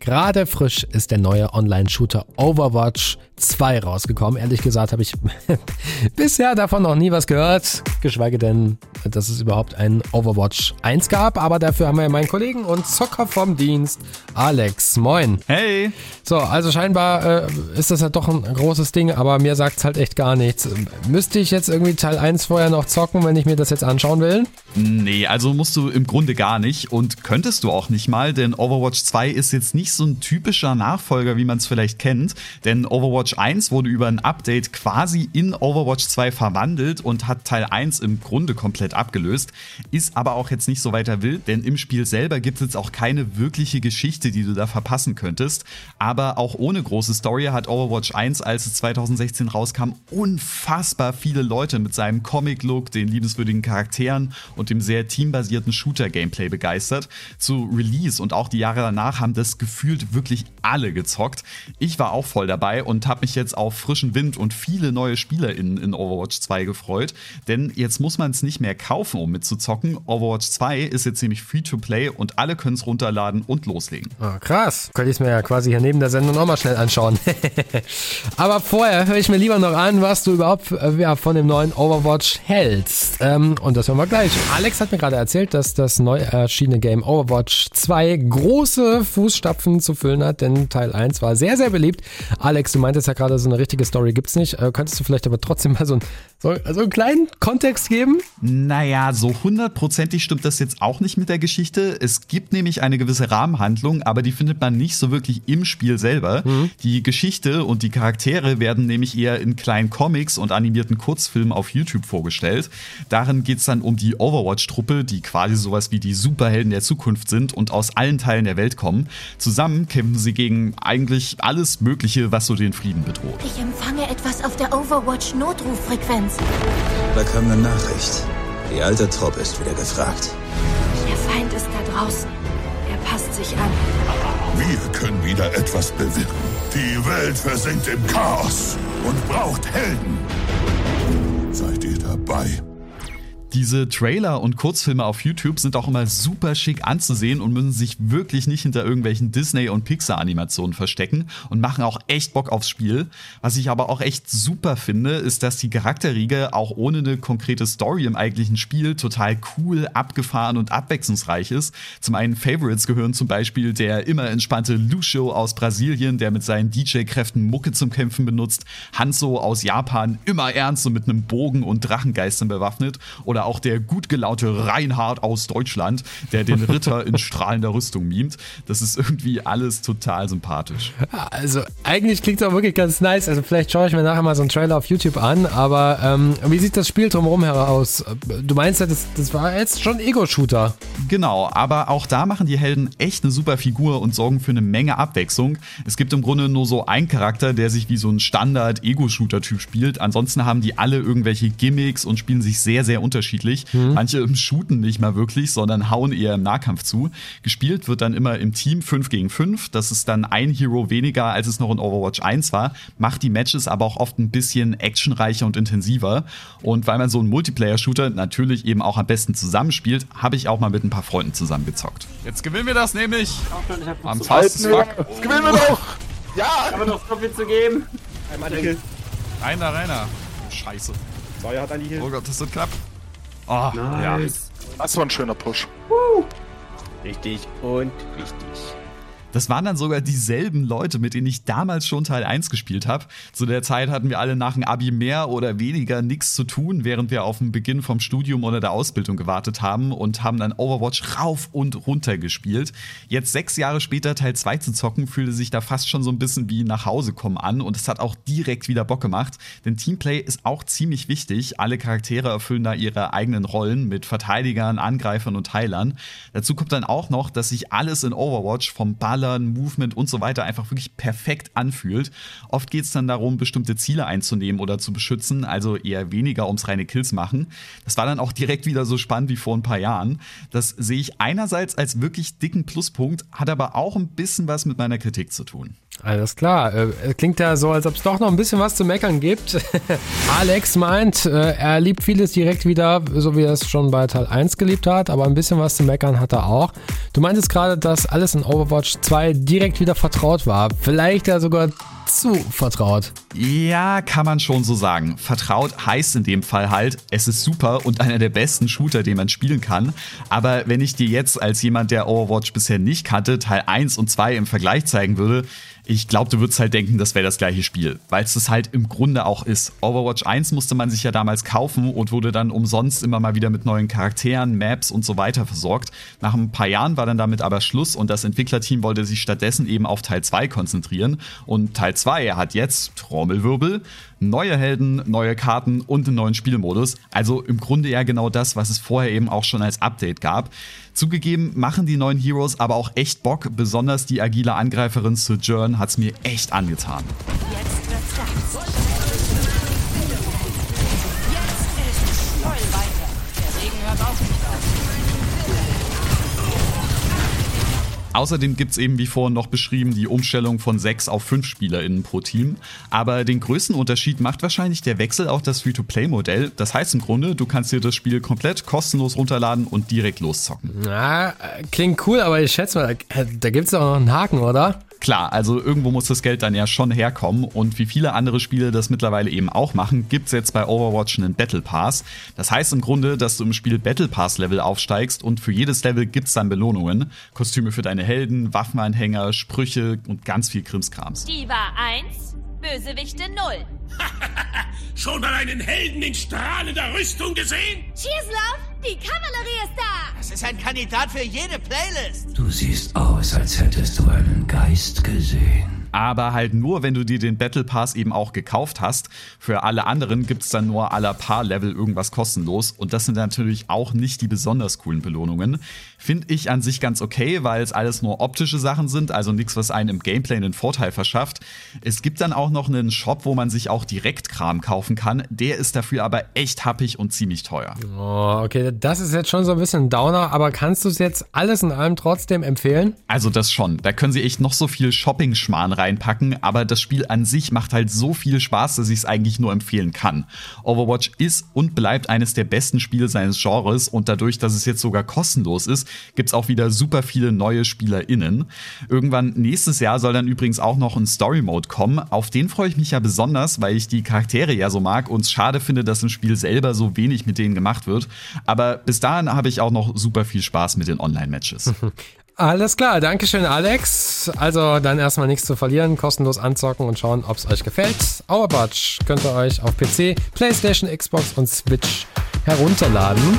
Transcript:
Gerade frisch ist der neue Online-Shooter Overwatch 2 rausgekommen. Ehrlich gesagt habe ich bisher davon noch nie was gehört, geschweige denn, dass es überhaupt ein Overwatch 1 gab. Aber dafür haben wir ja meinen Kollegen und Zocker vom Dienst, Alex. Moin. Hey. So, also scheinbar äh, ist das ja doch ein großes Ding, aber mir sagt es halt echt gar nichts. Müsste ich jetzt irgendwie Teil 1 vorher noch zocken, wenn ich mir das jetzt anschauen will? Nee, also musst du im Grunde gar nicht und könntest du auch nicht mal, denn Overwatch 2 ist jetzt nicht so ein typischer Nachfolger, wie man es vielleicht kennt, denn Overwatch 1 wurde über ein Update quasi in Overwatch 2 verwandelt und hat Teil 1 im Grunde komplett abgelöst, ist aber auch jetzt nicht so weiter wild, denn im Spiel selber gibt es jetzt auch keine wirkliche Geschichte, die du da verpassen könntest, aber auch ohne große Story hat Overwatch 1, als es 2016 rauskam, unfassbar viele Leute mit seinem Comic-Look, den liebenswürdigen Charakteren und dem sehr teambasierten Shooter-Gameplay begeistert. Zu Release und auch die Jahre danach haben das gefühlt wirklich alle gezockt. Ich war auch voll dabei und habe mich jetzt auf frischen Wind und viele neue SpielerInnen in Overwatch 2 gefreut. Denn jetzt muss man es nicht mehr kaufen, um mitzuzocken. Overwatch 2 ist jetzt nämlich Free-to-Play und alle können es runterladen und loslegen. Oh, krass. Könnte ich es mir ja quasi hier neben der Sendung nochmal schnell anschauen. Aber vorher höre ich mir lieber noch an, was du überhaupt äh, ja, von dem neuen Overwatch hältst. Ähm, und das hören wir gleich. Alex hat mir gerade erzählt, dass das neu erschienene Game Overwatch 2 große Fußstapfen zu füllen hat, denn Teil 1 war sehr, sehr beliebt. Alex, du meintest ja gerade, so eine richtige Story gibt's nicht. Äh, könntest du vielleicht aber trotzdem mal so, ein, so also einen kleinen Kontext geben? Naja, so hundertprozentig stimmt das jetzt auch nicht mit der Geschichte. Es gibt nämlich eine gewisse Rahmenhandlung, aber die findet man nicht so wirklich im Spiel selber. Mhm. Die Geschichte und die Charaktere werden nämlich eher in kleinen Comics und animierten Kurzfilmen auf YouTube vorgestellt. Darin geht's dann um die Overwatch-Truppe, die quasi sowas wie die Superhelden der Zukunft sind und aus allen Teilen der Welt kommen. Zusammen kämpfen sie gegen eigentlich alles Mögliche, was so den Frieden bedroht. Ich empfange etwas auf der Overwatch-Notruf-Frequenz. Da kam eine Nachricht. Die alte Truppe ist wieder gefragt. Der Feind ist da draußen. Er passt sich an. Wir können wieder etwas bewirken. Die Welt versinkt im Chaos und braucht Helden. Seid ihr dabei? Diese Trailer und Kurzfilme auf YouTube sind auch immer super schick anzusehen und müssen sich wirklich nicht hinter irgendwelchen Disney- und Pixar-Animationen verstecken und machen auch echt Bock aufs Spiel. Was ich aber auch echt super finde, ist, dass die Charakterriege auch ohne eine konkrete Story im eigentlichen Spiel total cool, abgefahren und abwechslungsreich ist. Zum einen Favorites gehören zum Beispiel der immer entspannte Lucio aus Brasilien, der mit seinen DJ-Kräften Mucke zum Kämpfen benutzt, Hanzo aus Japan, immer ernst und mit einem Bogen und Drachengeistern bewaffnet oder oder auch der gut gelaute Reinhard aus Deutschland, der den Ritter in strahlender Rüstung mimt. Das ist irgendwie alles total sympathisch. Also eigentlich klingt es auch wirklich ganz nice. Also vielleicht schaue ich mir nachher mal so einen Trailer auf YouTube an, aber ähm, wie sieht das Spiel drumherum heraus? Du meinst ja, das, das war jetzt schon Ego-Shooter. Genau, aber auch da machen die Helden echt eine super Figur und sorgen für eine Menge Abwechslung. Es gibt im Grunde nur so einen Charakter, der sich wie so ein Standard-Ego-Shooter-Typ spielt. Ansonsten haben die alle irgendwelche Gimmicks und spielen sich sehr, sehr unterschiedlich unterschiedlich. Mhm. Manche shooten nicht mal wirklich, sondern hauen eher im Nahkampf zu. Gespielt wird dann immer im Team 5 gegen 5. Das ist dann ein Hero weniger, als es noch in Overwatch 1 war. Macht die Matches aber auch oft ein bisschen actionreicher und intensiver. Und weil man so einen Multiplayer-Shooter natürlich eben auch am besten zusammenspielt, habe ich auch mal mit ein paar Freunden zusammengezockt. Jetzt gewinnen wir das nämlich. Am fast fuck. Jetzt gewinnen wir doch. Ja. Aber noch so viel zu geben. Einmal Reiner, Reiner. Scheiße. Sawyer hat eigentlich Oh Gott, das wird knapp. Oh, nice. ja. Das war ein schöner Push. Woo. Richtig und wichtig. Das waren dann sogar dieselben Leute, mit denen ich damals schon Teil 1 gespielt habe. Zu der Zeit hatten wir alle nach dem Abi mehr oder weniger nichts zu tun, während wir auf den Beginn vom Studium oder der Ausbildung gewartet haben und haben dann Overwatch rauf und runter gespielt. Jetzt sechs Jahre später Teil 2 zu zocken, fühlte sich da fast schon so ein bisschen wie nach Hause kommen an und es hat auch direkt wieder Bock gemacht. Denn Teamplay ist auch ziemlich wichtig. Alle Charaktere erfüllen da ihre eigenen Rollen mit Verteidigern, Angreifern und Heilern. Dazu kommt dann auch noch, dass sich alles in Overwatch vom Ball Ballern, Movement und so weiter einfach wirklich perfekt anfühlt. Oft geht es dann darum, bestimmte Ziele einzunehmen oder zu beschützen, also eher weniger ums reine Kills machen. Das war dann auch direkt wieder so spannend wie vor ein paar Jahren. Das sehe ich einerseits als wirklich dicken Pluspunkt, hat aber auch ein bisschen was mit meiner Kritik zu tun. Alles klar. Äh, klingt ja so, als ob es doch noch ein bisschen was zu meckern gibt. Alex meint, äh, er liebt vieles direkt wieder, so wie er es schon bei Teil 1 geliebt hat, aber ein bisschen was zu meckern hat er auch. Du meintest gerade, dass alles in Overwatch 2 direkt wieder vertraut war. Vielleicht ja sogar zu vertraut. Ja, kann man schon so sagen. Vertraut heißt in dem Fall halt, es ist super und einer der besten Shooter, den man spielen kann. Aber wenn ich dir jetzt als jemand, der Overwatch bisher nicht kannte, Teil 1 und 2 im Vergleich zeigen würde, ich glaube, du würdest halt denken, das wäre das gleiche Spiel, weil es das halt im Grunde auch ist. Overwatch 1 musste man sich ja damals kaufen und wurde dann umsonst immer mal wieder mit neuen Charakteren, Maps und so weiter versorgt. Nach ein paar Jahren war dann damit aber Schluss und das Entwicklerteam wollte sich stattdessen eben auf Teil 2 konzentrieren. Und Teil 2 hat jetzt, Trommelwirbel, neue Helden, neue Karten und einen neuen Spielmodus. Also im Grunde ja genau das, was es vorher eben auch schon als Update gab. Zugegeben machen die neuen Heroes aber auch echt Bock, besonders die agile Angreiferin Sojourn hat's mir echt angetan. Jetzt wird's Außerdem gibt's eben wie vorhin noch beschrieben die Umstellung von sechs auf fünf SpielerInnen pro Team. Aber den größten Unterschied macht wahrscheinlich der Wechsel auf das Free-to-Play-Modell. Das heißt im Grunde, du kannst dir das Spiel komplett kostenlos runterladen und direkt loszocken. Na, äh, klingt cool, aber ich schätze mal, da, da gibt's doch noch einen Haken, oder? Klar, also irgendwo muss das Geld dann ja schon herkommen und wie viele andere Spiele das mittlerweile eben auch machen, gibt's jetzt bei Overwatch einen Battle Pass. Das heißt im Grunde, dass du im Spiel Battle Pass Level aufsteigst und für jedes Level gibt's dann Belohnungen. Kostüme für deine Helden, Waffenanhänger, Sprüche und ganz viel Krimskrams. Die war 1, Bösewichte 0. Schon mal einen Helden in strahlender Rüstung gesehen? Cheers, Love! Die Kavallerie ist da! Das ist ein Kandidat für jede Playlist. Du siehst aus, als hättest du einen Geist gesehen. Aber halt nur, wenn du dir den Battle Pass eben auch gekauft hast. Für alle anderen gibt's dann nur aller paar Level irgendwas kostenlos und das sind natürlich auch nicht die besonders coolen Belohnungen. Finde ich an sich ganz okay, weil es alles nur optische Sachen sind, also nichts, was einen im Gameplay einen Vorteil verschafft. Es gibt dann auch noch einen Shop, wo man sich auch direkt Kram kaufen kann. Der ist dafür aber echt happig und ziemlich teuer. Oh, okay, das ist jetzt schon so ein bisschen ein Downer, aber kannst du es jetzt alles in allem trotzdem empfehlen? Also das schon. Da können sie echt noch so viel Shopping-Schmarrn reinpacken, aber das Spiel an sich macht halt so viel Spaß, dass ich es eigentlich nur empfehlen kann. Overwatch ist und bleibt eines der besten Spiele seines Genres und dadurch, dass es jetzt sogar kostenlos ist, gibt's auch wieder super viele neue SpielerInnen. Irgendwann nächstes Jahr soll dann übrigens auch noch ein Story-Mode kommen. Auf den freue ich mich ja besonders, weil ich die Charaktere ja so mag und es schade finde, dass im Spiel selber so wenig mit denen gemacht wird. Aber bis dahin habe ich auch noch super viel Spaß mit den Online-Matches. Alles klar, Dankeschön, Alex. Also dann erstmal nichts zu verlieren, kostenlos anzocken und schauen, ob es euch gefällt. Overwatch könnt ihr euch auf PC, PlayStation, Xbox und Switch herunterladen.